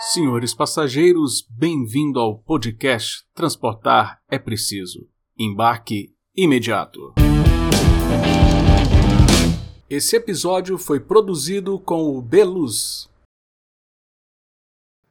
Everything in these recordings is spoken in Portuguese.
Senhores passageiros, bem-vindo ao podcast Transportar é Preciso. Embarque imediato. Esse episódio foi produzido com o Beluz.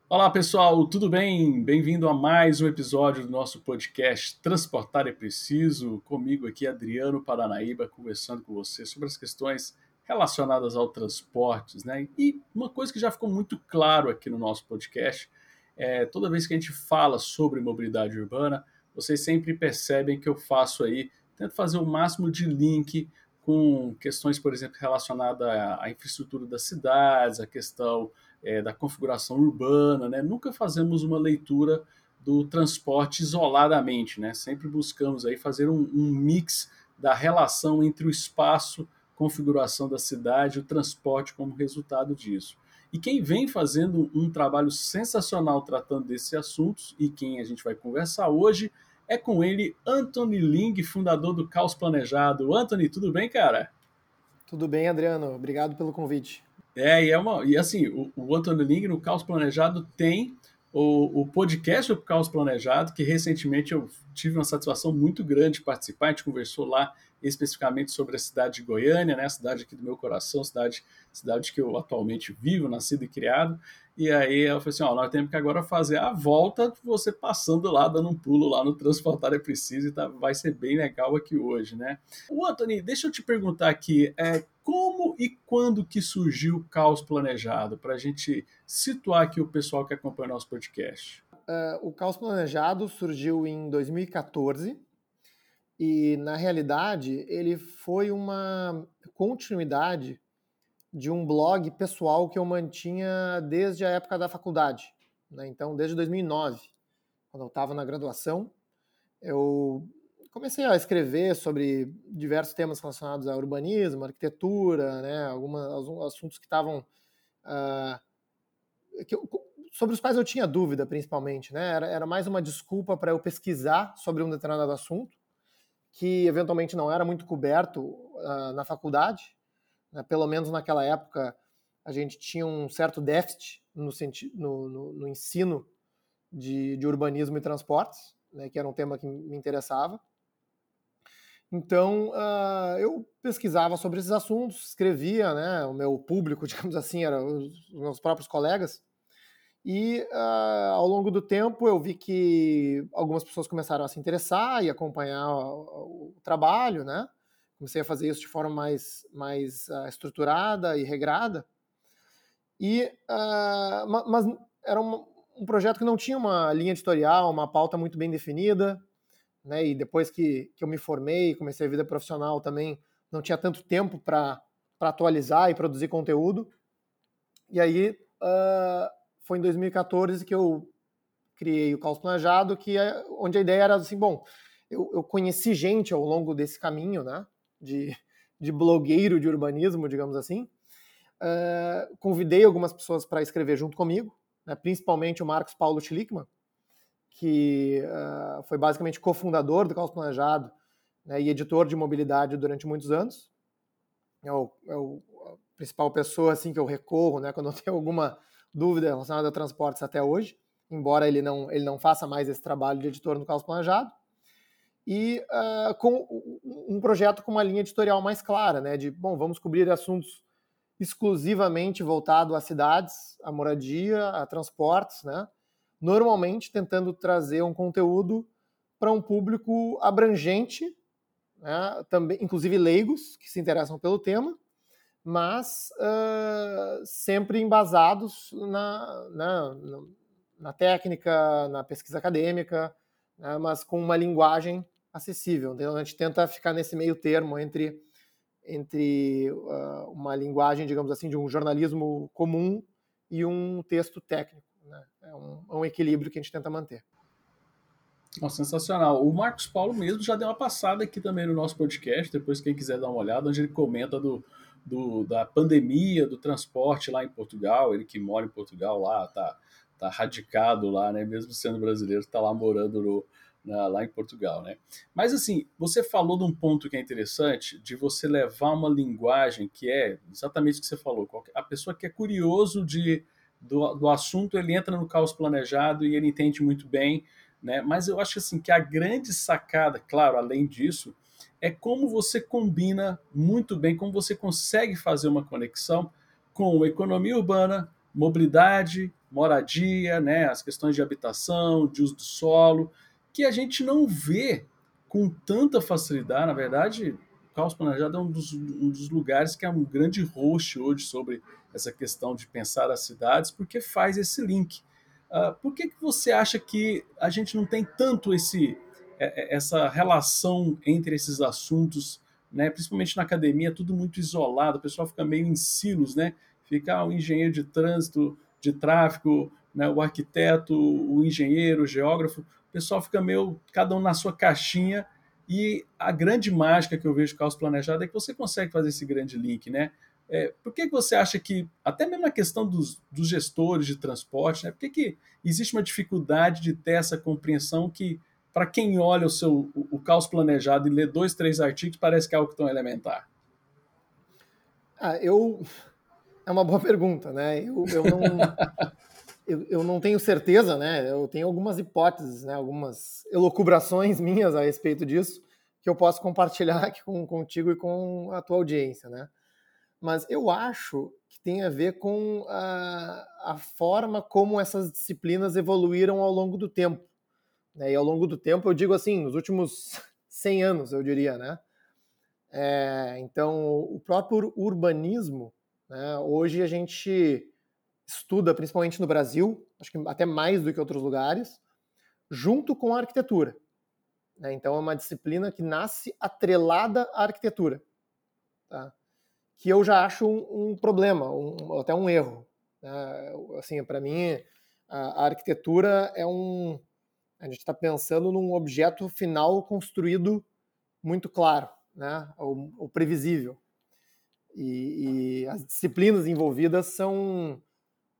Olá pessoal, tudo bem? Bem-vindo a mais um episódio do nosso podcast Transportar é Preciso. Comigo aqui, Adriano Paranaíba, conversando com você sobre as questões relacionadas ao transportes, né? E uma coisa que já ficou muito claro aqui no nosso podcast é toda vez que a gente fala sobre mobilidade urbana, vocês sempre percebem que eu faço aí, tento fazer o máximo de link com questões, por exemplo, relacionadas à infraestrutura das cidades, a questão é, da configuração urbana, né? Nunca fazemos uma leitura do transporte isoladamente, né? Sempre buscamos aí fazer um, um mix da relação entre o espaço configuração da cidade, o transporte como resultado disso. E quem vem fazendo um trabalho sensacional tratando desses assuntos e quem a gente vai conversar hoje é com ele, Anthony Ling, fundador do Caos Planejado. Anthony, tudo bem, cara? Tudo bem, Adriano. Obrigado pelo convite. É, e, é uma, e assim, o, o Anthony Ling no Caos Planejado tem o, o podcast do Caos Planejado, que recentemente eu tive uma satisfação muito grande de participar. A gente conversou lá especificamente sobre a cidade de Goiânia, né, a cidade aqui do meu coração, cidade, cidade que eu atualmente vivo, nascido e criado. E aí eu falei assim: ó, nós temos que agora fazer a volta, você passando lá, dando um pulo lá no Transportar é Preciso, e tá, vai ser bem legal aqui hoje, né? O Anthony, deixa eu te perguntar aqui, é, como e quando que surgiu o Caos Planejado, para a gente situar aqui o pessoal que acompanha o nosso podcast? Uh, o Caos Planejado surgiu em 2014, e, na realidade, ele foi uma continuidade de um blog pessoal que eu mantinha desde a época da faculdade. Né? Então, desde 2009, quando eu estava na graduação, eu comecei a escrever sobre diversos temas relacionados a urbanismo, arquitetura, né? alguns, assuntos que estavam. Uh, sobre os quais eu tinha dúvida, principalmente. Né? Era, era mais uma desculpa para eu pesquisar sobre um determinado assunto que eventualmente não era muito coberto uh, na faculdade. Né? Pelo menos naquela época a gente tinha um certo déficit no, no, no, no ensino de, de, urbanismo e transportes, né? que era um tema que me interessava. Então uh, eu pesquisava sobre esses assuntos, escrevia, né? O meu público, digamos assim, eram os meus próprios colegas. E uh, ao longo do tempo eu vi que algumas pessoas começaram a se interessar e acompanhar o, o trabalho, né? Comecei a fazer isso de forma mais, mais uh, estruturada e regrada. E, mas era um, um, projeto que não tinha uma linha editorial, uma pauta muito bem definida. Né? E depois que, que eu me formei, comecei a vida profissional também, não tinha tanto tempo para atualizar e produzir conteúdo. E aí uh, foi em 2014 que eu criei o Caos Planejado, que é, onde a ideia era assim, bom, eu, eu conheci gente ao longo desse caminho, né, de, de blogueiro de urbanismo, digamos assim, uh, convidei algumas pessoas para escrever junto comigo, né, principalmente o Marcos Paulo Schlickman, que uh, foi basicamente cofundador do Caos Planejado né, e editor de mobilidade durante muitos anos. É, o, é o, a principal pessoa assim que eu recorro né, quando eu tenho alguma dúvida relacionada a transportes até hoje, embora ele não, ele não faça mais esse trabalho de editor no Caos Planejado, e uh, com um projeto com uma linha editorial mais clara, né, de, bom, vamos cobrir assuntos exclusivamente voltados a cidades, a moradia, a transportes, né, normalmente tentando trazer um conteúdo para um público abrangente, né, também, inclusive leigos que se interessam pelo tema, mas uh, sempre embasados na, na, na, técnica, na pesquisa acadêmica, né, mas com uma linguagem acessível. Então a gente tenta ficar nesse meio termo entre, entre uh, uma linguagem, digamos assim, de um jornalismo comum e um texto técnico. Né? É, um, é um equilíbrio que a gente tenta manter. Nossa, sensacional. O Marcos Paulo mesmo já deu uma passada aqui também no nosso podcast, depois quem quiser dar uma olhada, onde ele comenta do, do, da pandemia do transporte lá em Portugal, ele que mora em Portugal lá, tá, tá radicado lá, né? Mesmo sendo brasileiro, está lá morando no, na, lá em Portugal, né? Mas assim, você falou de um ponto que é interessante, de você levar uma linguagem que é exatamente o que você falou. A pessoa que é curioso de, do, do assunto, ele entra no caos planejado e ele entende muito bem, né? Mas eu acho assim que a grande sacada, claro, além disso, é como você combina muito bem, como você consegue fazer uma conexão com economia urbana, mobilidade, moradia, né, as questões de habitação, de uso do solo, que a gente não vê com tanta facilidade. Na verdade, Caos Planejado é um dos, um dos lugares que é um grande host hoje sobre essa questão de pensar as cidades, porque faz esse link. Uh, por que, que você acha que a gente não tem tanto esse, é, é, essa relação entre esses assuntos, né? principalmente na academia, tudo muito isolado, o pessoal fica meio em silos, né? Fica ah, o engenheiro de trânsito, de tráfego, né? o arquiteto, o engenheiro, o geógrafo, o pessoal fica meio, cada um na sua caixinha, e a grande mágica que eu vejo com o caos planejado é que você consegue fazer esse grande link, né? É, por que, que você acha que, até mesmo na questão dos, dos gestores de transporte, né, por que, que existe uma dificuldade de ter essa compreensão que, para quem olha o seu o, o, caos planejado e lê dois, três artigos, parece que é algo tão elementar? Ah, eu. É uma boa pergunta, né? Eu, eu não. eu, eu, não tenho certeza, né? Eu tenho algumas hipóteses, né? Algumas elucubrações minhas a respeito disso que eu posso compartilhar aqui com, contigo e com a tua audiência, né? mas eu acho que tem a ver com a, a forma como essas disciplinas evoluíram ao longo do tempo. Né? E ao longo do tempo, eu digo assim, nos últimos 100 anos, eu diria, né? É, então, o próprio urbanismo, né? hoje a gente estuda, principalmente no Brasil, acho que até mais do que outros lugares, junto com a arquitetura. Né? Então, é uma disciplina que nasce atrelada à arquitetura. Tá? que eu já acho um, um problema, um, até um erro. Né? Assim, para mim, a, a, arquitetura é um. A gente está pensando num objeto final construído muito claro, né? o, o previsível. E, e, as disciplinas envolvidas são,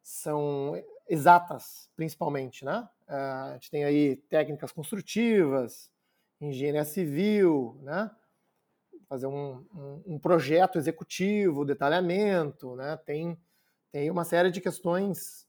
são exatas, principalmente. Né? A gente tem aí técnicas construtivas, engenharia civil, né? fazer um, um, um, projeto executivo, detalhamento, né? tem, tem uma série de questões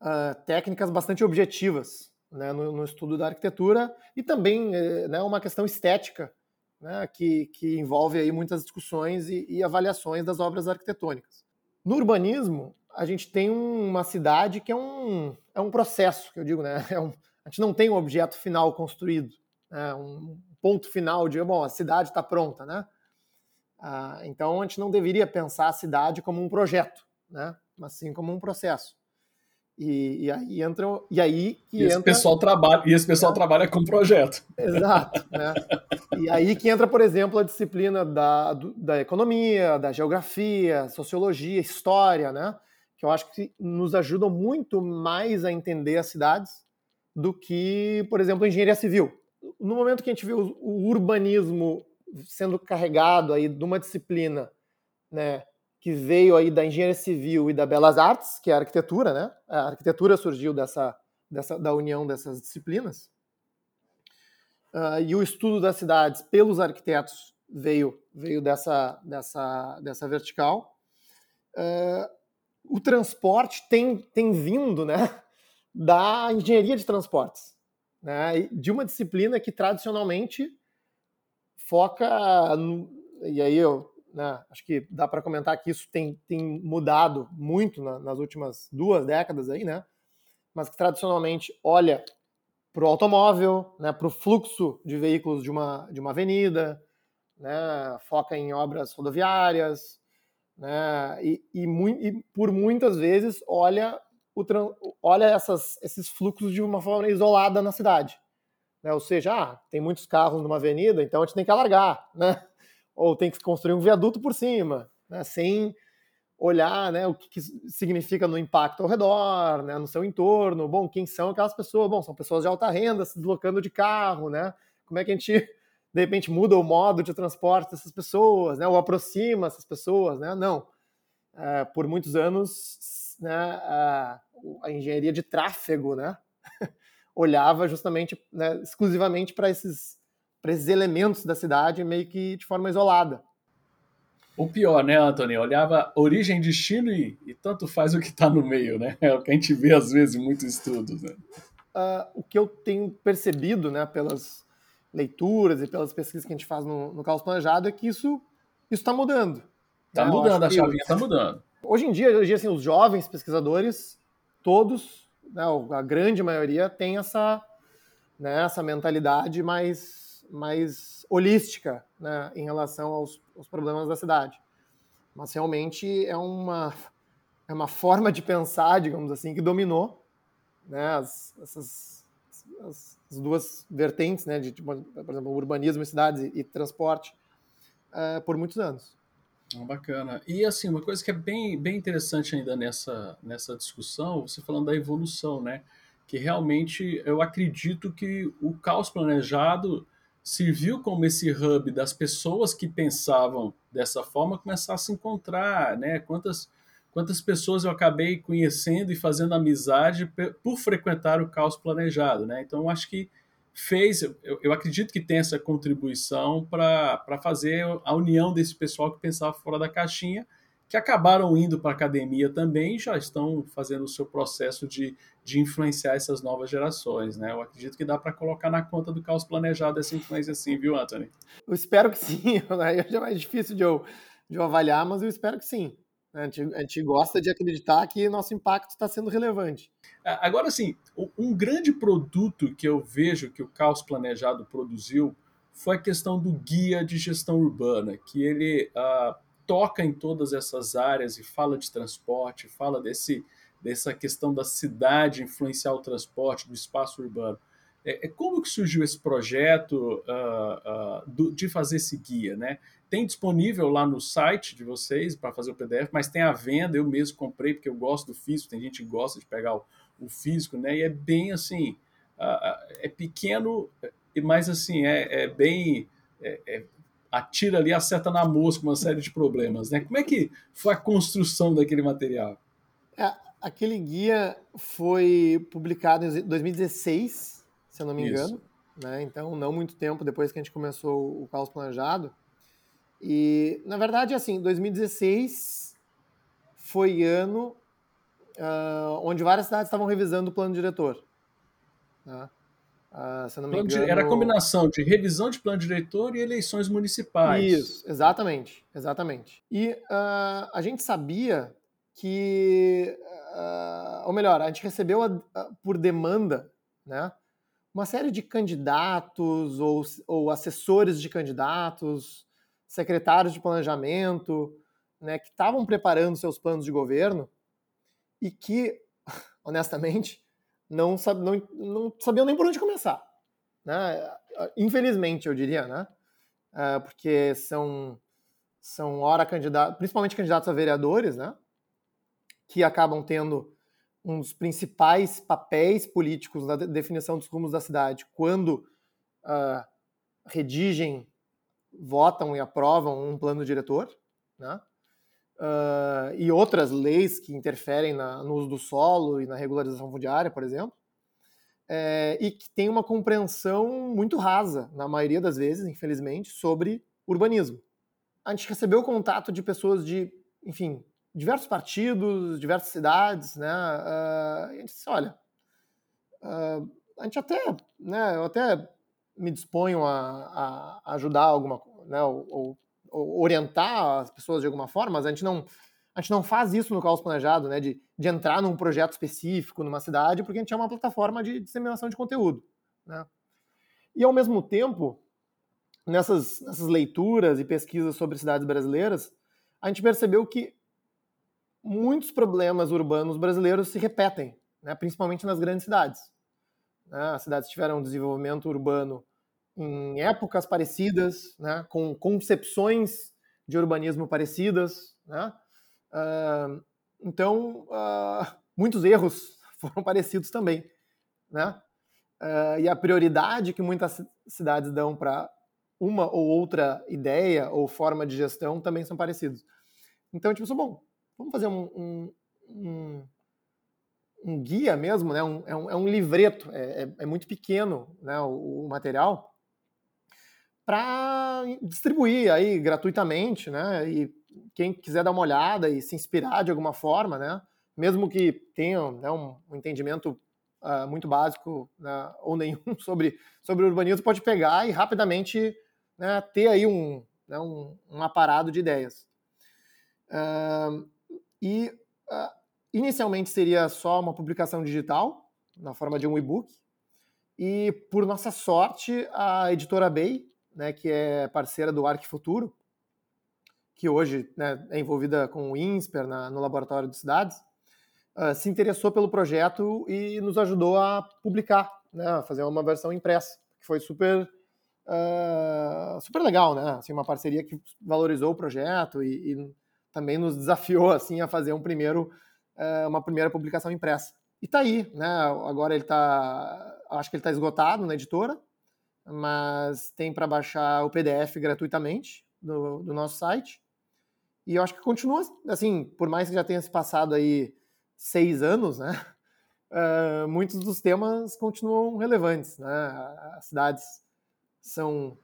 uh, técnicas bastante objetivas né? no, no, estudo da arquitetura e também eh, né, uma questão estética né? que, que envolve aí muitas discussões e, e avaliações das obras arquitetônicas. No urbanismo, a gente tem uma cidade que é um, é um processo, que eu digo, né? É um, a gente não tem um objeto final construído, né? um, ponto final de, bom, a cidade está pronta, né? Ah, então a gente não deveria pensar a cidade como um projeto, né? Mas sim como um processo. E, e aí entra e aí que e esse entra... pessoal trabalha e esse pessoal trabalha com projeto. Exato, né? E aí que entra, por exemplo, a disciplina da, da economia, da geografia, sociologia, história, né? Que eu acho que nos ajudam muito mais a entender as cidades do que, por exemplo, a engenharia civil no momento que a gente vê o, urbanismo sendo carregado aí de uma disciplina, né, que veio aí da engenharia civil e da belas artes, que é a arquitetura, né? A arquitetura surgiu dessa, dessa da união dessas disciplinas. Uh, e o estudo das cidades pelos arquitetos veio veio dessa dessa dessa vertical. Uh, o transporte tem tem vindo, né, da engenharia de transportes né, de uma disciplina que tradicionalmente foca, no, e aí eu né, acho que dá para comentar que isso tem, tem mudado muito na, nas últimas duas décadas aí, né, mas que tradicionalmente olha para o automóvel, né, para o fluxo de veículos de uma, de uma avenida, né, foca em obras rodoviárias, né, e, e, e por muitas vezes olha o, olha essas, esses fluxos de uma forma isolada na cidade. Né? Ou seja, ah, tem muitos carros numa avenida, então a gente tem que alargar, né? ou tem que construir um viaduto por cima, né? sem olhar né, o que, que, significa no impacto ao redor, né, no seu entorno. Bom, quem são aquelas pessoas? Bom, são pessoas de alta renda se deslocando de carro, né? Como é que a gente, de repente, muda o modo de transporte dessas pessoas, né? Ou aproxima essas pessoas, né? Não. É, por muitos anos né, a, a engenharia de tráfego, né, olhava justamente, né, exclusivamente para esses, esses elementos da cidade, meio que de forma isolada. O pior, né, Antônio? Olhava origem, destino e, e tanto faz o que está no meio, né? É o que a gente vê às vezes em muitos estudos. Né? Uh, o que eu tenho percebido, né, pelas leituras e pelas pesquisas que a gente faz no, no Caos Planejado é que isso está mudando. Está né? mudando, a chavinha está mudando. Hoje em dia, hoje, assim, os jovens pesquisadores, todos, né, a grande maioria, tem essa, né, essa mentalidade mais, mais holística né, em relação aos, aos problemas da cidade. Mas realmente é uma, é uma forma de pensar, digamos assim, que dominou né, as, essas as, as duas vertentes, né, de, por exemplo, urbanismo, cidades e, e transporte, uh, por muitos anos. Ah, bacana. E assim, uma coisa que é bem, bem interessante ainda nessa, nessa discussão, você falando da evolução, né? Que realmente eu acredito que o caos planejado serviu como esse hub das pessoas que pensavam dessa forma começar a se encontrar, né? Quantas, quantas pessoas eu acabei conhecendo e fazendo amizade por frequentar o caos planejado, né? Então, acho que fez, eu, eu acredito que tem essa contribuição para fazer a união desse pessoal que pensava fora da caixinha, que acabaram indo para a academia também e já estão fazendo o seu processo de, de influenciar essas novas gerações, né? Eu acredito que dá para colocar na conta do caos planejado essa influência sim, viu, Anthony? Eu espero que sim, é mais difícil de eu, de eu avaliar, mas eu espero que sim. A gente, a gente, gosta de acreditar que nosso impacto está sendo relevante. Agora, sim, um grande produto que eu vejo que o Caos Planejado produziu foi a questão do guia de gestão urbana, que ele uh, toca em todas essas áreas e fala de transporte, fala desse, dessa questão da cidade influenciar o transporte, do espaço urbano. É, é como que surgiu esse projeto uh, uh, do, de fazer esse guia, né? Tem disponível lá no site de vocês para fazer o PDF, mas tem a venda, eu mesmo comprei porque eu gosto do físico, tem gente que gosta de pegar o, o físico, né? E é bem assim, é pequeno, mas assim, é, é bem. É, é, atira ali, acerta na mosca uma série de problemas, né? Como é que foi a construção daquele material? É, aquele guia foi publicado em 2016, se eu não me engano, né? Então, não muito tempo depois que a gente começou o Caos Planejado. E, na verdade, assim, 2016 foi ano uh, onde várias cidades estavam revisando o plano diretor. Né? Uh, se não me engano... Era a combinação de revisão de plano diretor e eleições municipais. Isso, exatamente, exatamente. E uh, a gente sabia que, ou melhor, a gente recebeu a, por demanda, né, uma série de candidatos ou, ou assessores de candidatos, secretários de planejamento, né, que estavam preparando seus planos de governo e que, honestamente, não, sab, não, não sabiam nem por onde começar. Né? Infelizmente, eu diria, né? É, porque são, são ora candidatos, principalmente candidatos a vereadores, né? Que acabam tendo um dos principais papéis políticos na definição dos rumos da cidade quando uh, redigem votam e aprovam um plano diretor, né? Uh, e outras leis que interferem na, no uso do solo e na regularização fundiária, por exemplo, é, e que tem uma compreensão muito rasa, na maioria das vezes, infelizmente, sobre urbanismo. A gente recebeu contato de pessoas de, enfim, diversos partidos, diversas cidades, né? Uh, a gente disse, olha, uh, a gente até, né, eu até me disponho a, a ajudar alguma né, ou, ou, orientar as pessoas de alguma forma, mas a gente não a gente não faz isso no caos planejado, né, de, de entrar num projeto específico numa cidade, porque a gente é uma plataforma de disseminação de conteúdo, né? E ao mesmo tempo, nessas, nessas leituras e pesquisas sobre cidades brasileiras, a gente percebeu que muitos problemas urbanos brasileiros se repetem, né, principalmente nas grandes cidades. Né? As cidades tiveram um desenvolvimento urbano em épocas parecidas, né? com concepções de urbanismo parecidas. Né? Uh, então, uh, muitos erros foram parecidos também. Né? Uh, e a prioridade que muitas cidades dão para uma ou outra ideia ou forma de gestão também são parecidos. Então, tipo, bom, vamos fazer um, um um guia mesmo, né? Um, é, um, é um livreto, é, é, é, muito pequeno né? o, o material, para distribuir aí gratuitamente, né? E quem quiser dar uma olhada e se inspirar de alguma forma, né? Mesmo que tenha né, um, um, entendimento uh, muito básico né, ou nenhum sobre, sobre urbanismo, pode pegar e rapidamente né, ter aí um, né, um, um, aparado de ideias. Uh, e uh, inicialmente seria só uma publicação digital, na forma de um e-book, e por nossa sorte, a editora Bay, né, que é parceira do Arc Futuro, que hoje né, é envolvida com o INSPER na, no Laboratório de Cidades, uh, se interessou pelo projeto e nos ajudou a publicar, né, a fazer uma versão impressa, que foi super uh, super legal, né? Assim, uma parceria que valorizou o projeto e, e também nos desafiou assim a fazer um primeiro uh, uma primeira publicação impressa. E tá aí, né? Agora ele tá, acho que ele está esgotado na editora, mas tem para baixar o PDF gratuitamente do, do nosso site. E eu acho que continua, assim, por mais que já tenha se passado aí seis anos, né? Uh, muitos dos temas continuam relevantes, né? As cidades são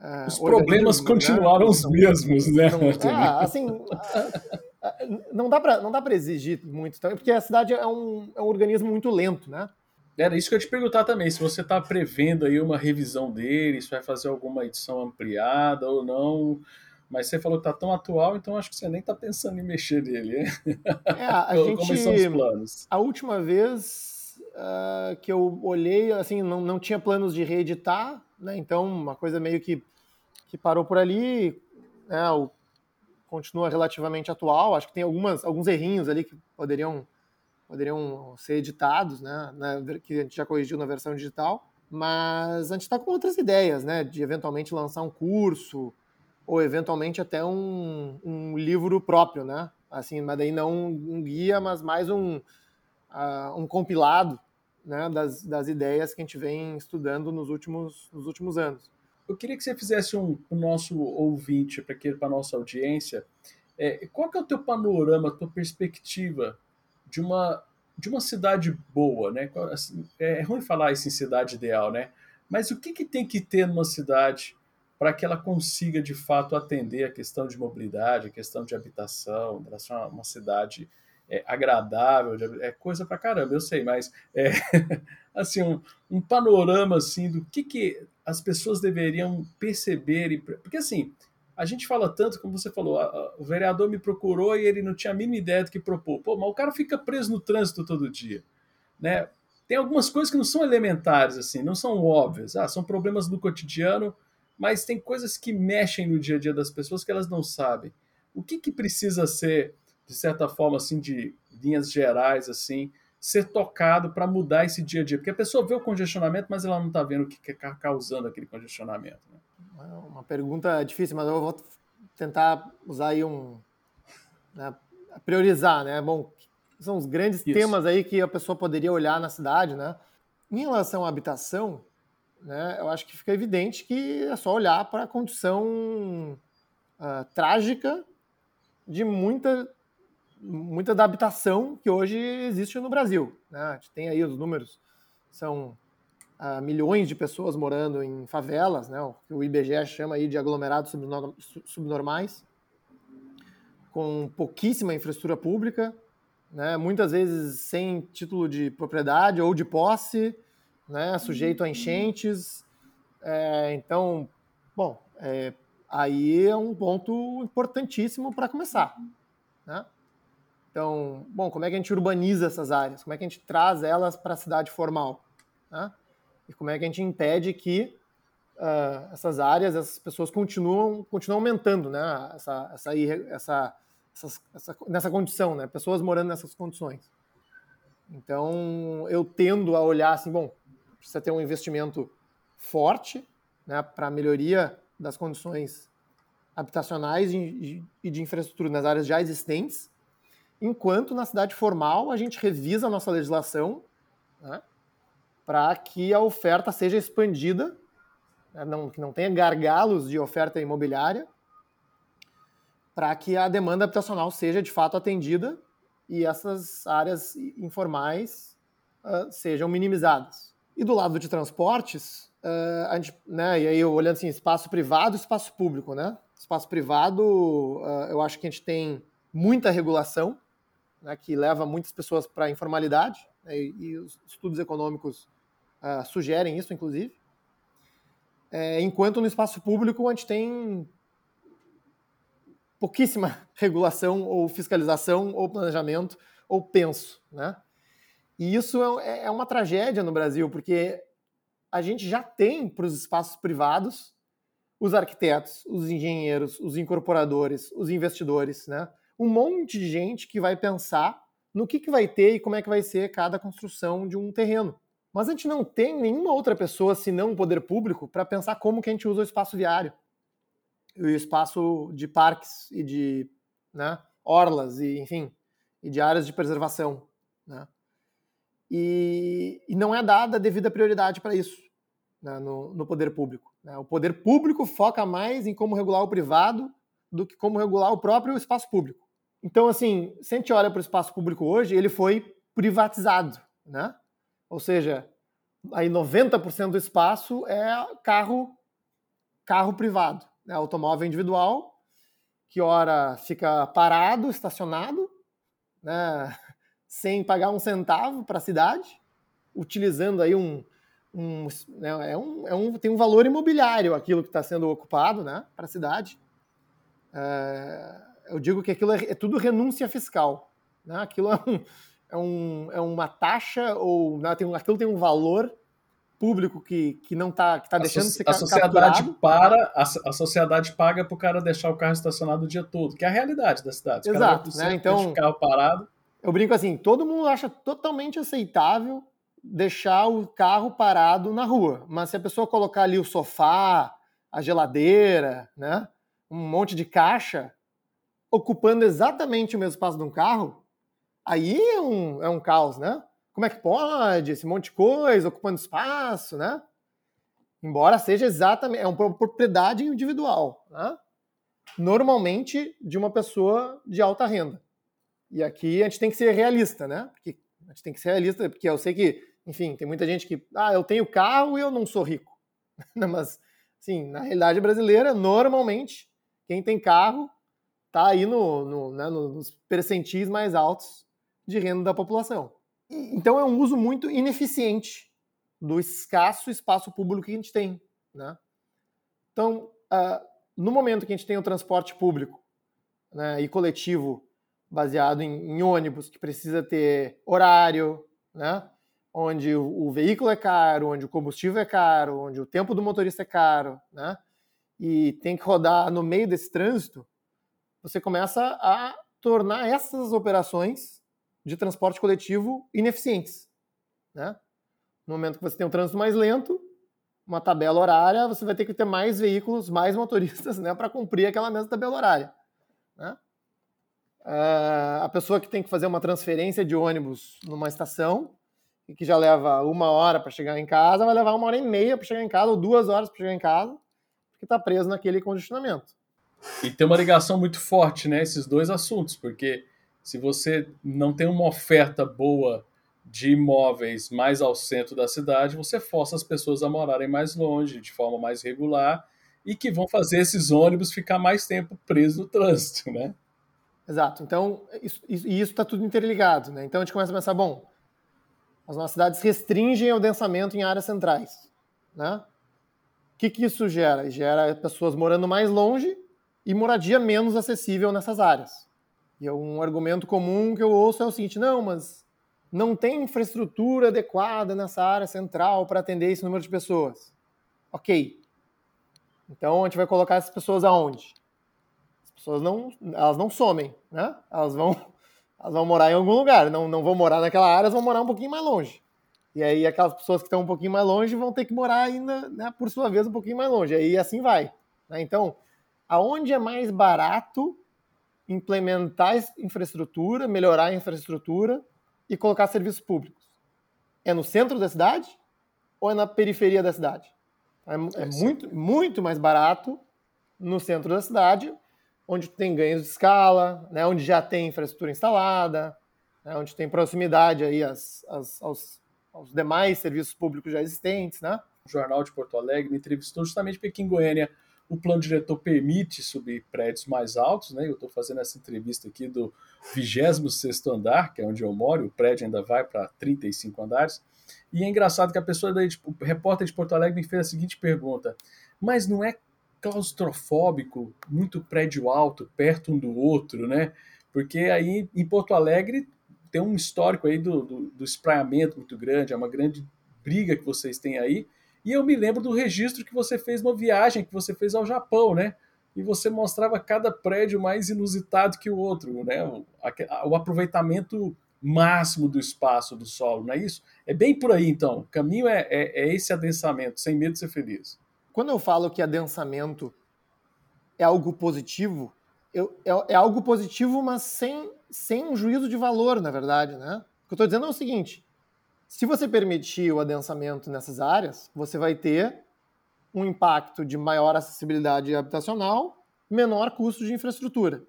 uh, os problemas né? continuaram né? os mesmos, né? É, assim, não dá para não dá para exigir muito também, porque a cidade é um, é um organismo muito lento, né? Era isso que eu ia te perguntar também, se você está prevendo aí uma revisão dele, se vai fazer alguma edição ampliada ou não. Mas você falou que está tão atual, então acho que você nem está pensando em mexer nele. É, a gente, Como são os planos? A última vez uh, que eu olhei, assim, não, não tinha planos de reeditar, né? Então, uma coisa meio que, que parou por ali. Né? O, continua relativamente atual. Acho que tem algumas, alguns errinhos ali que poderiam poderiam ser editados, né, que a gente já corrigiu na versão digital, mas a gente está com outras ideias, né, de eventualmente lançar um curso ou eventualmente até um, um livro próprio, né, assim, mas daí não um guia, mas mais um, uh, um compilado, né, das, das ideias que a gente vem estudando nos últimos, nos últimos anos. Eu queria que você fizesse um, o nosso ouvinte, para a nossa audiência, é, qual que é o teu panorama, a tua perspectiva de uma de uma cidade boa, né? Assim, é ruim falar isso em cidade ideal, né? Mas o que, que tem que ter numa cidade para que ela consiga de fato atender a questão de mobilidade, a questão de habitação, de uma, uma cidade é, agradável, é coisa para caramba, eu sei, mas é, assim um, um, panorama assim do que, que as pessoas deveriam perceber, porque assim a gente fala tanto, como você falou, a, a, o vereador me procurou e ele não tinha a mínima ideia do que propor. Pô, mas o cara fica preso no trânsito todo dia, né? Tem algumas coisas que não são elementares, assim, não são óbvias. Ah, são problemas do cotidiano, mas tem coisas que mexem no dia a dia das pessoas que elas não sabem. O que, que precisa ser, de certa forma, assim, de linhas gerais, assim, ser tocado para mudar esse dia a dia? Porque a pessoa vê o congestionamento, mas ela não está vendo o que está causando aquele congestionamento. Né? Uma pergunta difícil, mas eu vou tentar usar aí um. Né, priorizar, né? Bom, são os grandes Isso. temas aí que a pessoa poderia olhar na cidade, né? Em relação à habitação, né, eu acho que fica evidente que é só olhar para a condição uh, trágica de muita, muita da habitação que hoje existe no Brasil. Né? A gente tem aí os números, são uh, milhões de pessoas morando em favelas, né, o que o IBGE chama aí de aglomerados subnormais, com pouquíssima infraestrutura pública, né, muitas vezes sem título de propriedade ou de posse, né, sujeito a enchentes. É, então, bom, é, aí é um ponto importantíssimo para começar. Né? Então, bom, como é que a gente urbaniza essas áreas? Como é que a gente traz elas para a cidade formal? Né? E como é que a gente impede que uh, essas áreas, essas pessoas continuam, continuam aumentando, né? Essa, essa, essa, essa, essa, nessa condição, né? Pessoas morando nessas condições. Então, eu tendo a olhar assim, bom, precisa ter um investimento forte, né, para melhoria das condições habitacionais e de infraestrutura nas áreas já existentes, enquanto na cidade formal a gente revisa a nossa legislação, né, para que a oferta seja expandida, né, não, que não tenha gargalos de oferta imobiliária, para que a demanda habitacional seja de fato atendida e essas áreas informais uh, sejam minimizadas. E do lado de transportes, uh, a gente, né, e aí olhando assim, espaço privado e espaço público, né? Espaço privado, uh, eu acho que a gente tem muita regulação, né, que leva muitas pessoas para a informalidade, né, e, os estudos econômicos uh, sugerem isso, inclusive. É, enquanto no espaço público a gente tem pouquíssima regulação ou fiscalização ou planejamento ou penso, né? E isso é, é uma tragédia no Brasil, porque a gente já tem para os espaços privados os arquitetos, os engenheiros, os incorporadores, os investidores, né? Um monte de gente que vai pensar no que, que vai ter e como é que vai ser cada construção de um terreno. Mas a gente não tem nenhuma outra pessoa, senão o poder público, para pensar como que a gente usa o espaço viário e o espaço de parques e de né, orlas e enfim e de áreas de preservação, né? E, e não é dada a devida prioridade para isso né, no, no, poder público. Né? O poder público foca mais em como regular o privado do que como regular o próprio espaço público. Então, assim, se a gente olha para o espaço público hoje, ele foi privatizado, né? Ou seja, aí 90% do espaço é carro carro privado, né? automóvel individual, que ora fica parado, estacionado, né? sem pagar um centavo para a cidade, utilizando aí um, um, né, é um, é um, tem um valor imobiliário aquilo que está sendo ocupado né, para a cidade. É, eu digo que aquilo é, é, tudo renúncia fiscal. Né? Aquilo é, um, é, um, é uma taxa ou né, tem aquilo tem um valor público que, que não está que tá deixando de ser a sociedade para a, a sociedade paga para o cara deixar o carro estacionado o dia todo, que é a realidade da cidade. Exato, né? Então o carro parado. Eu brinco assim, todo mundo acha totalmente aceitável deixar o carro parado na rua. Mas se a pessoa colocar ali o sofá, a geladeira, né, um monte de caixa, ocupando exatamente o mesmo espaço de um carro, aí é um, é um caos, né? Como é que pode? Esse monte de coisa ocupando espaço, né? Embora seja exatamente, é uma propriedade individual, né? Normalmente de uma pessoa de alta renda. E aqui a gente tem que ser realista, né? Porque a gente tem que ser realista, porque eu sei que enfim, tem muita gente que, ah, eu tenho carro e eu não sou rico. Mas, sim, na realidade brasileira, normalmente, quem tem carro está aí no, no, né, nos percentis mais altos de renda da população. Então é um uso muito ineficiente do escasso espaço público que a gente tem. Né? Então, uh, no momento que a gente tem o transporte público né, e coletivo baseado em, em, ônibus, que precisa ter horário, né, onde o, veículo é caro, onde o combustível é caro, onde o tempo do motorista é caro, né? E tem que rodar no meio desse trânsito, você começa a tornar essas operações de transporte coletivo ineficientes, né? No momento que você tem um trânsito mais lento, uma tabela horária, você vai ter que ter mais veículos, mais motoristas, né, para cumprir aquela mesma tabela horária, né? Uh, a pessoa que tem que fazer uma transferência de ônibus numa estação, e que já leva uma hora para chegar em casa, vai levar uma hora e meia para chegar em casa, ou duas horas para chegar em casa, porque está preso naquele congestionamento. E tem uma ligação muito forte, né, esses dois assuntos, porque se você não tem uma oferta boa de imóveis mais ao centro da cidade, você força as pessoas a morarem mais longe, de forma mais regular, e que vão fazer esses ônibus ficar mais tempo presos no trânsito, né? Exato. Então, isso, e isso está tudo interligado, né? Então a gente começa a pensar, bom, as nossas cidades restringem o densamento em áreas centrais. Né? Que, que isso gera? Gera pessoas morando mais longe e moradia menos acessível nessas áreas. E é um argumento comum que eu ouço é o seguinte: não, mas não tem infraestrutura adequada nessa área central para atender esse número de pessoas. Ok. Então a gente vai colocar essas pessoas aonde? As pessoas não, elas não somem, né? Elas vão elas vão morar em algum lugar, não, não vão morar naquela área, elas vão morar um pouquinho mais longe. E aí aquelas pessoas que estão um pouquinho mais longe vão ter que morar ainda, né, por sua vez, um pouquinho mais longe. Aí assim vai. Né? Então, aonde é mais barato implementar infraestrutura, melhorar a infraestrutura e colocar serviços públicos? É no centro da cidade ou é na periferia da cidade? É, é muito, muito mais barato no centro da cidade, onde tem ganhos de escala, né, onde já tem infraestrutura instalada, né, onde tem proximidade aí as, as, aos, aos, demais serviços públicos já existentes. Né? O Jornal de Porto Alegre me entrevistou justamente porque aqui em Goiânia o plano diretor permite subir prédios mais altos, né? Eu estou fazendo essa entrevista aqui do 26 andar, que é onde eu moro, o prédio ainda vai para 35 andares. E é engraçado que a pessoa, daí, tipo, o repórter de Porto Alegre me fez a seguinte pergunta: mas não é claustrofóbico, muito prédio alto, perto um do outro, né? Porque aí em Porto Alegre tem um histórico aí do, do, do espraiamento muito grande, é uma grande briga que vocês têm aí. E eu me lembro do registro que você fez uma viagem que você fez ao Japão, né? E você mostrava cada prédio mais inusitado que o outro, né? O, o aproveitamento máximo do espaço, do solo, não é isso? É bem por aí, então. O caminho é, é, é esse adensamento, sem medo de ser feliz. Quando eu falo que adensamento é algo positivo, eu, é, é, algo positivo, mas sem, sem um juízo de valor, na verdade, né? O que eu estou dizendo é o seguinte: se você permitir o adensamento nessas áreas, você vai ter um impacto de maior acessibilidade habitacional, menor custo de infraestrutura,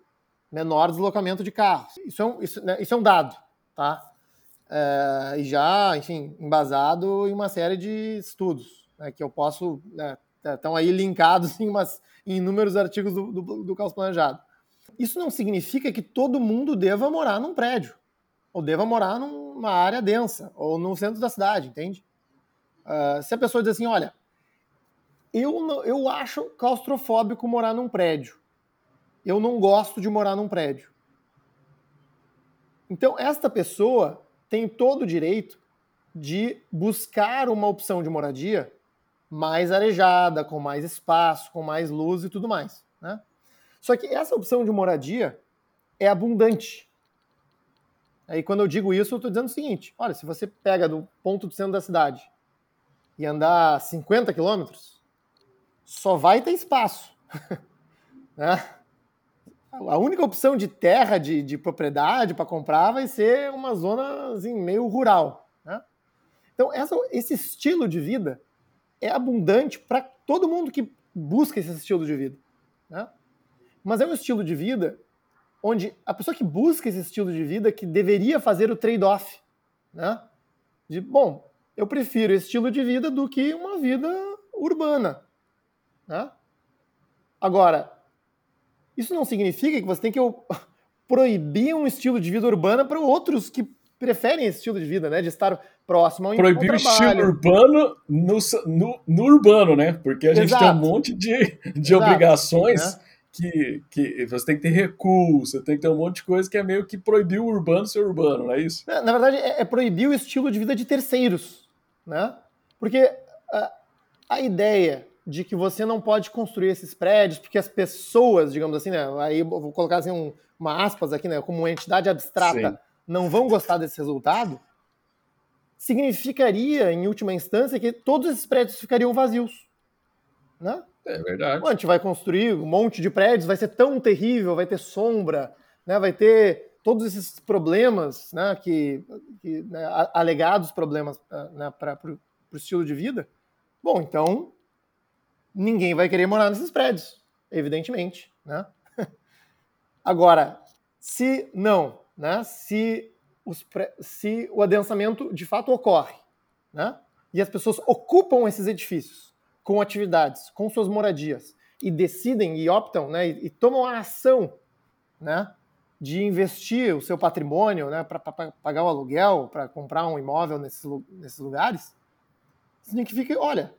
menor deslocamento de carros. Isso é um, isso, né, isso é um dado, tá? É, e já, enfim, embasado em uma série de estudos né, que eu posso né, estão aí linkados em, umas, em inúmeros artigos do, do, do caos planejado. Isso não significa que todo mundo deva morar num prédio, ou deva morar numa área densa, ou no centro da cidade, entende? Uh, se a pessoa diz assim, olha, eu, eu acho claustrofóbico morar num prédio, eu não gosto de morar num prédio. Então, esta pessoa tem todo o direito de buscar uma opção de moradia mais arejada, com mais espaço, com mais luz e tudo mais. Né? Só que essa opção de moradia é abundante. Aí quando eu digo isso, eu estou dizendo o seguinte: olha, se você pega do ponto do centro da cidade e andar 50 quilômetros, só vai ter espaço. né? A única opção de terra, de, de propriedade para comprar vai ser uma zona assim, meio rural. Né? Então, essa, esse estilo de vida é abundante para todo mundo que busca esse estilo de vida. Né? Mas é um estilo de vida onde a pessoa que busca esse estilo de vida que deveria fazer o trade-off. Né? De, bom, eu prefiro esse estilo de vida do que uma vida urbana. Né? Agora, isso não significa que você tem que proibir um estilo de vida urbana para outros que preferem esse estilo de vida, né? De estar próximo ao Proibir o estilo urbano no, no, no, urbano, né? Porque a gente Exato. tem um monte de, de obrigações. Né? Que, que você tem que ter recurso, você tem que ter um monte de coisa que é meio que proibir o urbano ser urbano, não é isso? Na, verdade, é, é, proibir o estilo de vida de terceiros, né? Porque a, a ideia de que você não pode construir esses prédios porque as pessoas, digamos assim, né? Aí vou colocar assim um, uma aspas aqui, né? Como uma entidade abstrata. Sim não vão gostar desse resultado, significaria, em última instância, que todos esses prédios ficariam vazios. Né? É verdade. A gente vai construir um monte de prédios, vai ser tão terrível, vai ter sombra, né? vai ter todos esses problemas, né? que, que né? alegados problemas né? para o estilo de vida. Bom, então ninguém vai querer morar nesses prédios, evidentemente. Né? Agora, se não né, se, os, se o adensamento de fato ocorre, né, e as pessoas ocupam esses edifícios com atividades, com suas moradias, e decidem e optam né, e, tomam a ação né, de investir o seu patrimônio né, para pagar o aluguel, para comprar um imóvel nesses, nesses lugares, significa, olha,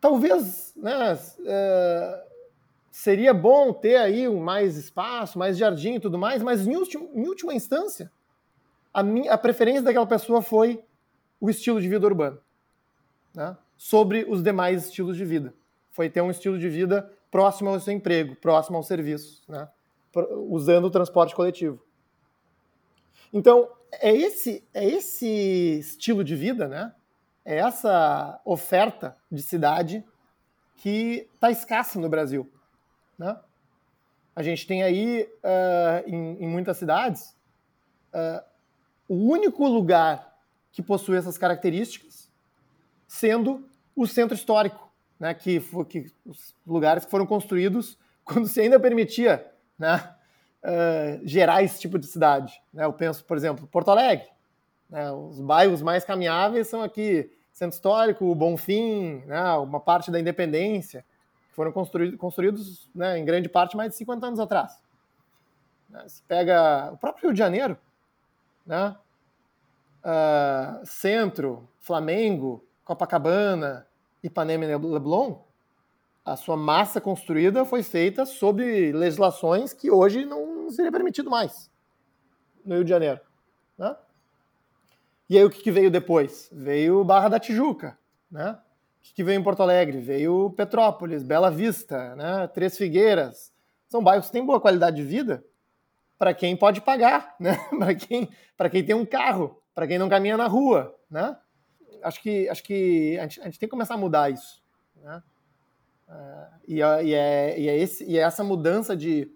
talvez né, é, seria bom ter aí um mais espaço, mais jardim e tudo mais, mas em, em última instância, a, minha, a preferência daquela pessoa foi o estilo de vida urbano, né? Sobre os demais estilos de vida. Foi ter um estilo de vida próximo ao seu emprego, próximo ao serviço, né? usando o transporte coletivo. Então, é esse, é esse estilo de vida, né? é essa oferta de cidade que está escassa no Brasil. Né? A gente tem aí, uh, em, em, muitas cidades, uh, o único lugar que possui essas características sendo o centro histórico, né? que, que os lugares que foram construídos quando se ainda permitia né? Uh, gerar esse tipo de cidade. Né? Eu penso, por exemplo, Porto Alegre. Né? Os bairros mais caminháveis são aqui Centro Histórico, Bonfim, né? uma parte da Independência. que foram construídos, construídos né, em grande parte mais de 50 anos atrás. Né, se pega o próprio Rio de Janeiro, né? Uh, Centro, Flamengo, Copacabana, Ipanema e Leblon, a sua massa construída foi feita sob legislações que hoje não seria permitido mais no Rio de Janeiro. Né? E aí o que, veio depois? Veio Barra da Tijuca, né? O que, veio em Porto Alegre? Veio Petrópolis, Bela Vista, né? Três Figueiras. São bairros que têm boa qualidade de vida para quem pode pagar, né? para quem, quem tem um carro, para quem não caminha na rua, né? Acho que, acho que a, gente, a gente tem que começar a mudar isso, né? Uh, e, e, é, e, é esse, e é essa mudança de,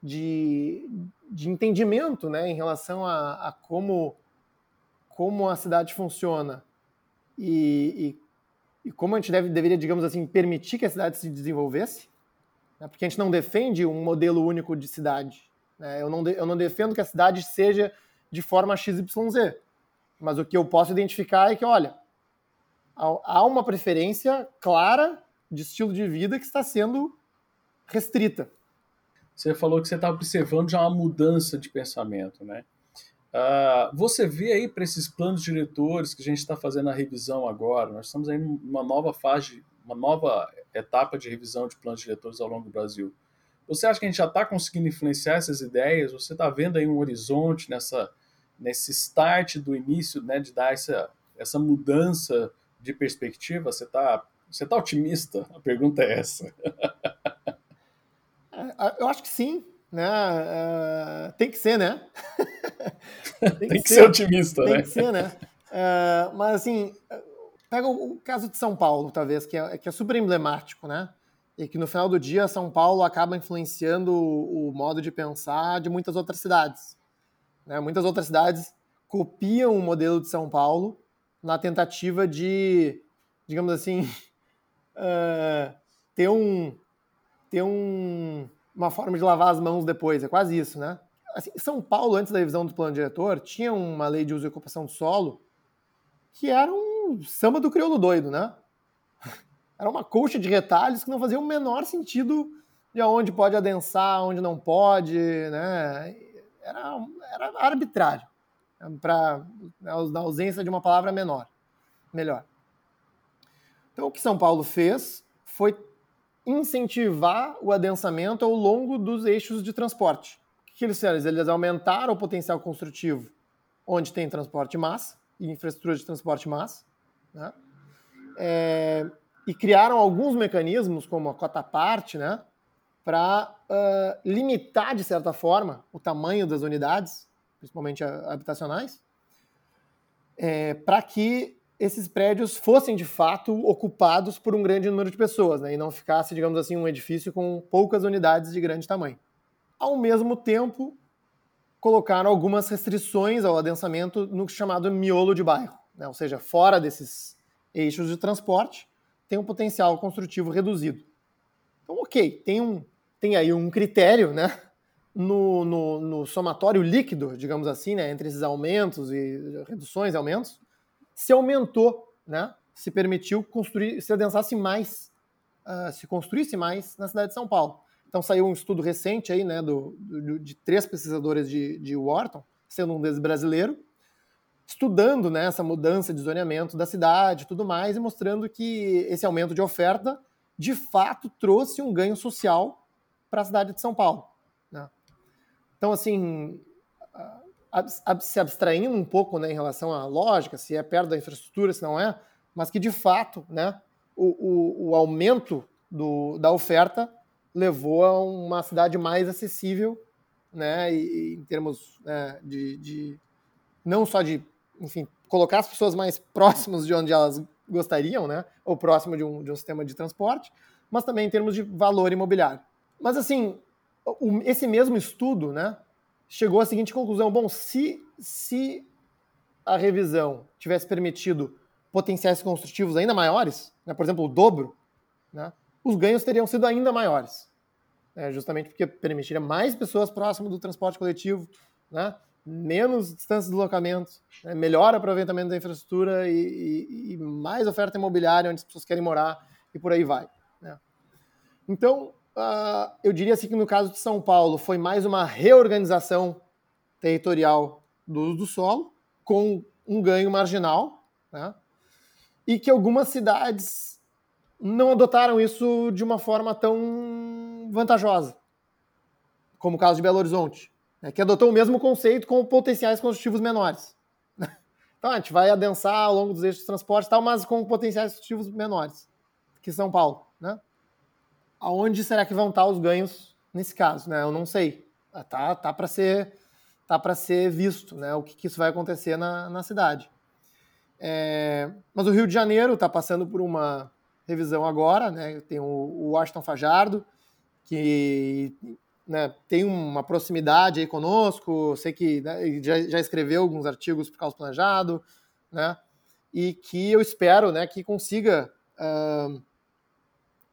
de, de entendimento né, em relação a, a como, como a cidade funciona e, e, e, como a gente deve, deveria, digamos assim, permitir que a cidade se desenvolvesse, né, porque a gente não defende um modelo único de cidade. Né, eu, não de, eu não defendo que a cidade seja de forma XYZ, mas o que eu posso identificar é que, olha, há uma preferência clara de estilo de vida que está sendo restrita. Você falou que você está observando já uma mudança de pensamento, né? Uh, você vê aí para esses planos diretores que a gente está fazendo a revisão agora, nós estamos aí numa nova fase, uma nova etapa de revisão de planos diretores ao longo do Brasil. Você acha que a gente já está conseguindo influenciar essas ideias? Você está vendo aí um horizonte nessa, nesse start do início, né, de dar essa, essa mudança de perspectiva? Você está você tá otimista? A pergunta é essa. É, eu acho que sim, né? Uh, tem que ser, né? tem, que, tem que ser, ser, otimista, tem né? Tem que ser, né? Uh, mas assim, pega o, caso de São Paulo, talvez, que é, que é super emblemático, né? E que no final do dia São Paulo acaba influenciando o, o modo de pensar de muitas outras cidades. Né? Muitas outras cidades copiam o modelo de São Paulo na tentativa de, digamos assim, uh, ter um, ter um, uma forma de lavar as mãos depois, é quase isso, né? Assim, São Paulo, antes da revisão do plano diretor, tinha uma lei de uso e ocupação do solo que era um samba do crioulo doido, né? Era uma colcha de retalhos que não fazia o menor sentido de onde pode adensar, onde não pode, né? Era, era arbitrário, para na ausência de uma palavra menor, melhor. Então, o que São Paulo fez foi incentivar o adensamento ao longo dos eixos de transporte. O que eles fizeram? Eles aumentaram o potencial construtivo onde tem transporte massa e infraestrutura de transporte massa, né? É, e criaram alguns mecanismos, como a cota parte, né? Para uh, limitar, de certa forma, o tamanho das unidades, principalmente habitacionais, é, para que esses prédios fossem de fato ocupados por um grande número de pessoas, né, e não ficasse, digamos assim, um edifício com poucas unidades de grande tamanho. Ao mesmo tempo, colocaram algumas restrições ao adensamento no chamado miolo de bairro, né, ou seja, fora desses eixos de transporte, tem um potencial construtivo reduzido. Então, ok, tem, um, tem aí um critério, né, no, no, no somatório líquido, digamos assim, né, entre esses aumentos e reduções e aumentos, se aumentou, né? Se permitiu construir, se adensasse mais, uh, se construísse mais na cidade de São Paulo. Então saiu um estudo recente aí, né, do, do de três pesquisadores de, de Wharton, sendo um deles brasileiro, estudando né, essa mudança de zoneamento da cidade e tudo mais, e mostrando que esse aumento de oferta de fato trouxe um ganho social para a cidade de São Paulo. Né? Então, assim, se abstraindo um pouco né, em relação à lógica, se é perto da infraestrutura, se não é, mas que de fato né, o, o, o aumento do, da oferta levou a uma cidade mais acessível, né, e, em termos né, de, de, não só de, enfim, colocar as pessoas mais próximas de onde elas gostariam, né, ou próximo de um, de um sistema de transporte, mas também em termos de valor imobiliário. Mas assim, esse mesmo estudo, né, chegou à seguinte conclusão: bom, se, se a revisão tivesse permitido potenciais construtivos ainda maiores, né, por exemplo, o dobro, né, os ganhos teriam sido ainda maiores. Né, justamente porque permitiria mais pessoas próximas do transporte coletivo, né, menos distância de deslocamento, né, melhor aproveitamento da infraestrutura e, e, e, mais oferta imobiliária onde as pessoas querem morar e por aí vai. Né. Então, uh, eu diria assim que no caso de São Paulo foi mais uma reorganização territorial do uso do solo, com um ganho marginal, né? e que algumas cidades não adotaram isso de uma forma tão vantajosa, como o caso de Belo Horizonte, né? que adotou o mesmo conceito com potenciais construtivos menores. Então a gente vai adensar ao longo dos eixos de transporte tal, mas com potenciais construtivos menores que São Paulo. Né? Aonde será que vão estar os ganhos nesse caso? Né? Eu não sei. Tá, tá para ser tá para ser visto, né? O que, que, isso vai acontecer na, na cidade. É, mas o Rio de Janeiro está passando por uma revisão agora, né? Tem o, o Washington Fajardo, que né, tem uma proximidade aí conosco, sei que né, já, já, escreveu alguns artigos para o Caos Planejado, né? E que eu espero né, que consiga uh,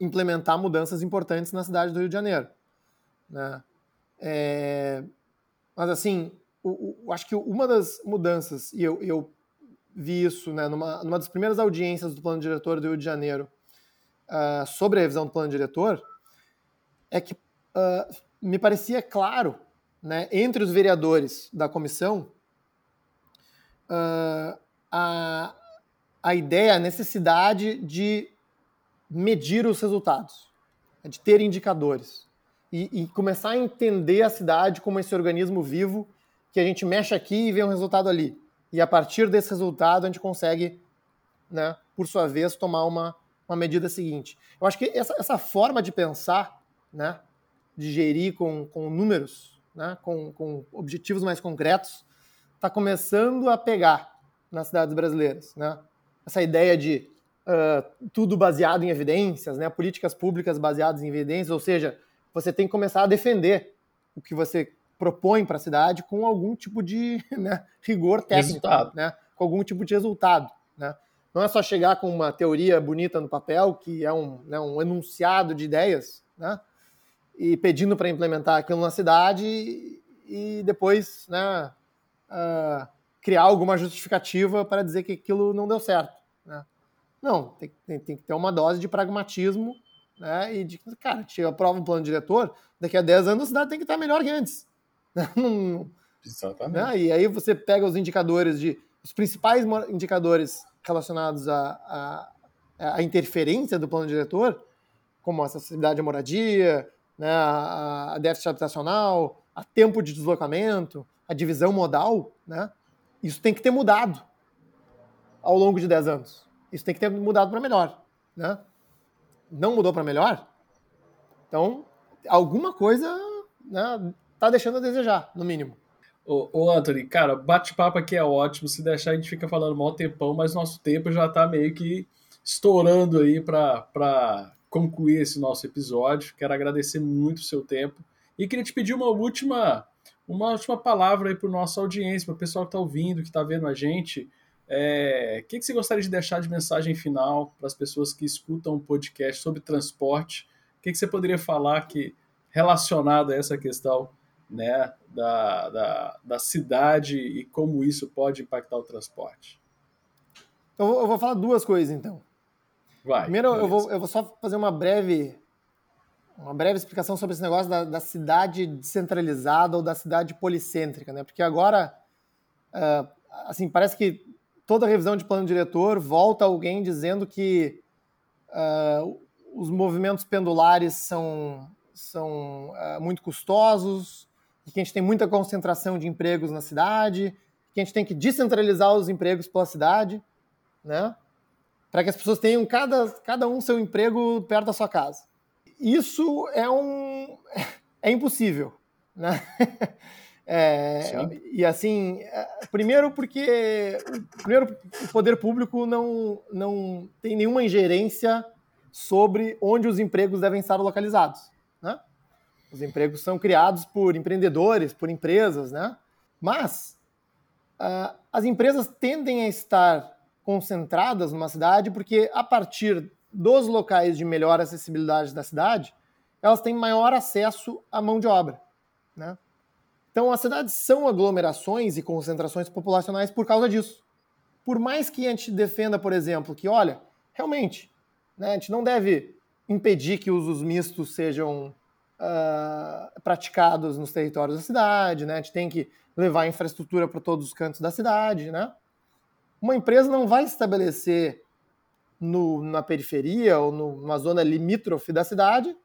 implementar mudanças importantes na cidade do Rio de Janeiro. Né? É, mas, assim, o, o, acho que uma das mudanças, e eu, eu vi isso né, numa, numa das primeiras audiências do plano diretor do Rio de Janeiro uh, sobre a revisão do plano diretor, é que uh, me parecia claro, né, entre os vereadores da comissão, uh, a, a ideia, a necessidade de medir os resultados, de ter indicadores e, e, começar a entender a cidade como esse organismo vivo que a gente mexe aqui e vê um resultado ali. E a partir desse resultado a gente consegue, né, por sua vez, tomar uma, uma medida seguinte. Eu acho que essa, essa forma de pensar, né, de gerir com, com números, né, com, com objetivos mais concretos, está começando a pegar nas cidades brasileiras. Né? Essa ideia de uh, tudo baseado em evidências, né, políticas públicas baseadas em evidências, ou seja, você tem que começar a defender o que você propõe para a cidade com algum tipo de né, rigor técnico, né, com algum tipo de resultado. Né? Não é só chegar com uma teoria bonita no papel, que é um, né, um enunciado de ideias, né, e pedindo para implementar aquilo na cidade e, depois né, uh, criar alguma justificativa para dizer que aquilo não deu certo. Né? Não, tem, tem, tem que ter uma dose de pragmatismo né? E de cara, te aprova um plano diretor, daqui a 10 anos a cidade tem que estar melhor que antes. Exatamente. Né? E aí você pega os indicadores de. os principais indicadores relacionados à, à, à interferência do plano diretor, como a acessibilidade à moradia, né, a, a déficit habitacional, a tempo de deslocamento, a divisão modal, né? Isso tem que ter mudado ao longo de 10 anos. Isso tem que ter mudado para melhor, né? não mudou para melhor, então alguma coisa né, tá deixando a desejar, no mínimo. Ô, ô Anthony, cara, bate-papo aqui é ótimo. Se deixar, a gente fica falando mal tempão, mas nosso tempo já tá meio que estourando aí para concluir esse nosso episódio. Quero agradecer muito o seu tempo e queria te pedir uma última, uma última palavra aí para nossa audiência, para o pessoal que está ouvindo, que está vendo a gente. É, o que, que você gostaria de deixar de mensagem final para as pessoas que escutam um podcast sobre transporte? O que, que você poderia falar que relacionado a essa questão né, da, da, da cidade e como isso pode impactar o transporte? Eu vou, eu vou falar duas coisas então. Vai. Primeiro, eu vou, eu vou só fazer uma breve uma breve explicação sobre esse negócio da, da cidade descentralizada ou da cidade policêntrica, né? Porque agora, uh, assim, parece que toda revisão de plano diretor volta alguém dizendo que uh, os movimentos pendulares são, são uh, muito custosos, que a gente tem muita concentração de empregos na cidade, que a gente tem que descentralizar os empregos pela cidade, né? Para que as pessoas tenham cada, cada um seu emprego perto da sua casa. Isso é um é impossível, né? É, e assim, é, primeiro porque primeiro, o poder público não, não tem nenhuma ingerência sobre onde os empregos devem estar localizados. Né? Os empregos são criados por empreendedores, por empresas, né? mas uh, as empresas tendem a estar concentradas numa cidade porque, a partir dos locais de melhor acessibilidade da cidade, elas têm maior acesso à mão de obra. Né? Então, as cidades são aglomerações e concentrações populacionais por causa disso. Por mais que a gente defenda, por exemplo, que, olha, realmente, né, a gente não deve impedir que usos mistos sejam uh, praticados nos territórios da cidade, né? A gente tem que levar infraestrutura para todos os cantos da cidade, né? Uma empresa não vai estabelecer no, na periferia ou numa zona limítrofe da cidade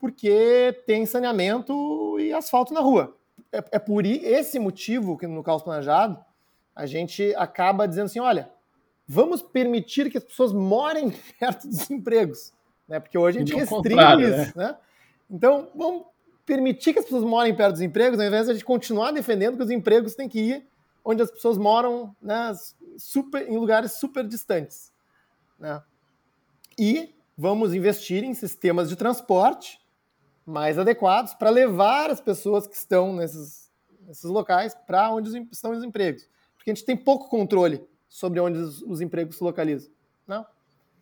porque tem saneamento e asfalto na rua. É, é por esse motivo que no caos planejado a gente acaba dizendo assim, olha, vamos permitir que as pessoas morem perto dos empregos, né? Porque hoje a gente restringe isso, né? né? Então, vamos permitir que as pessoas morem perto dos empregos, ao invés de a gente continuar defendendo que os empregos têm que ir onde as pessoas moram, né, super, em lugares super distantes, né? E vamos investir em sistemas de transporte mais adequados para levar as pessoas que estão nesses, nesses locais para onde estão os empregos. Porque a gente tem pouco controle sobre onde os, os empregos se localizam. Não?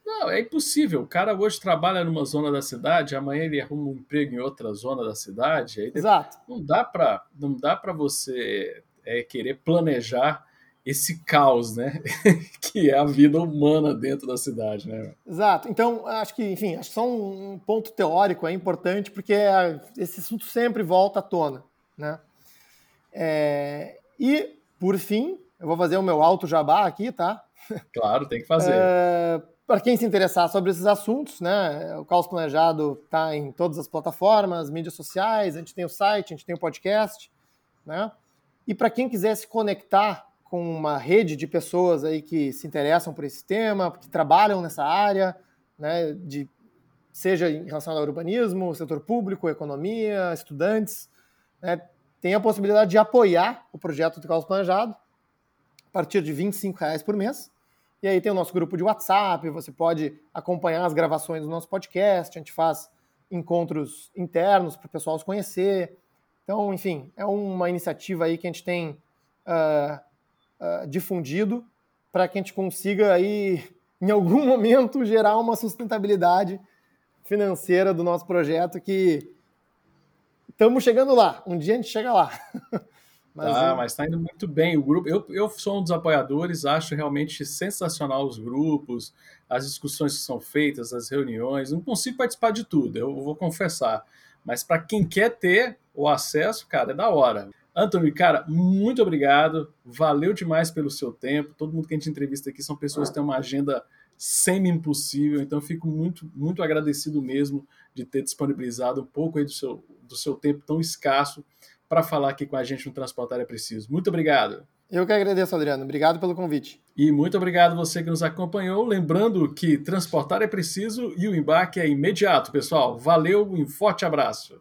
Não, é impossível. O cara hoje trabalha numa zona da cidade, amanhã ele arruma um emprego em outra zona da cidade. Exato. Não dá para não dá para você é, querer planejar esse caos, né? que é a vida humana dentro da cidade, né? Exato. Então, acho que, enfim, acho que só um ponto teórico é importante porque esse assunto sempre volta à tona, né? É, e, por fim, eu vou fazer o meu alto jabá aqui, tá? Claro, tem que fazer. É, Para quem se interessar sobre esses assuntos, né? O Caos Planejado está em todas as plataformas, mídias sociais, a gente tem o site, a gente tem o podcast, né? E para quem quiser se conectar com uma rede de pessoas aí que se interessam por esse tema, que trabalham nessa área, né, de, seja em relação ao urbanismo, setor público, economia, estudantes, né, tem a possibilidade de apoiar o projeto do Caos Planejado a partir de R$ reais por mês. E aí tem o nosso grupo de WhatsApp, você pode acompanhar as gravações do nosso podcast, a gente faz encontros internos para o pessoal se conhecer. Então, enfim, é uma iniciativa aí que a gente tem uh, uh, difundido para que a gente consiga aí, em algum momento, gerar uma sustentabilidade financeira do nosso projeto que estamos chegando lá. Um dia a gente chega lá. Mas, ah, mas está indo muito bem. O grupo, eu, eu sou um dos apoiadores, acho realmente sensacional os grupos, as discussões que são feitas, as reuniões. Não consigo participar de tudo, eu vou confessar. Mas para quem quer ter o acesso, cara, é da hora. Anthony, cara, muito obrigado. Valeu demais pelo seu tempo. Todo mundo que a gente entrevista aqui são pessoas que têm uma agenda semi-impossível, então fico muito, muito agradecido mesmo de ter disponibilizado um pouco do seu, do seu tempo tão escasso para falar aqui com a gente no Transportar é Preciso. Muito obrigado. Eu que agradeço, Adriano. Obrigado pelo convite. E muito obrigado você que nos acompanhou. Lembrando que transportar é preciso e o embarque é imediato, pessoal. Valeu, um forte abraço.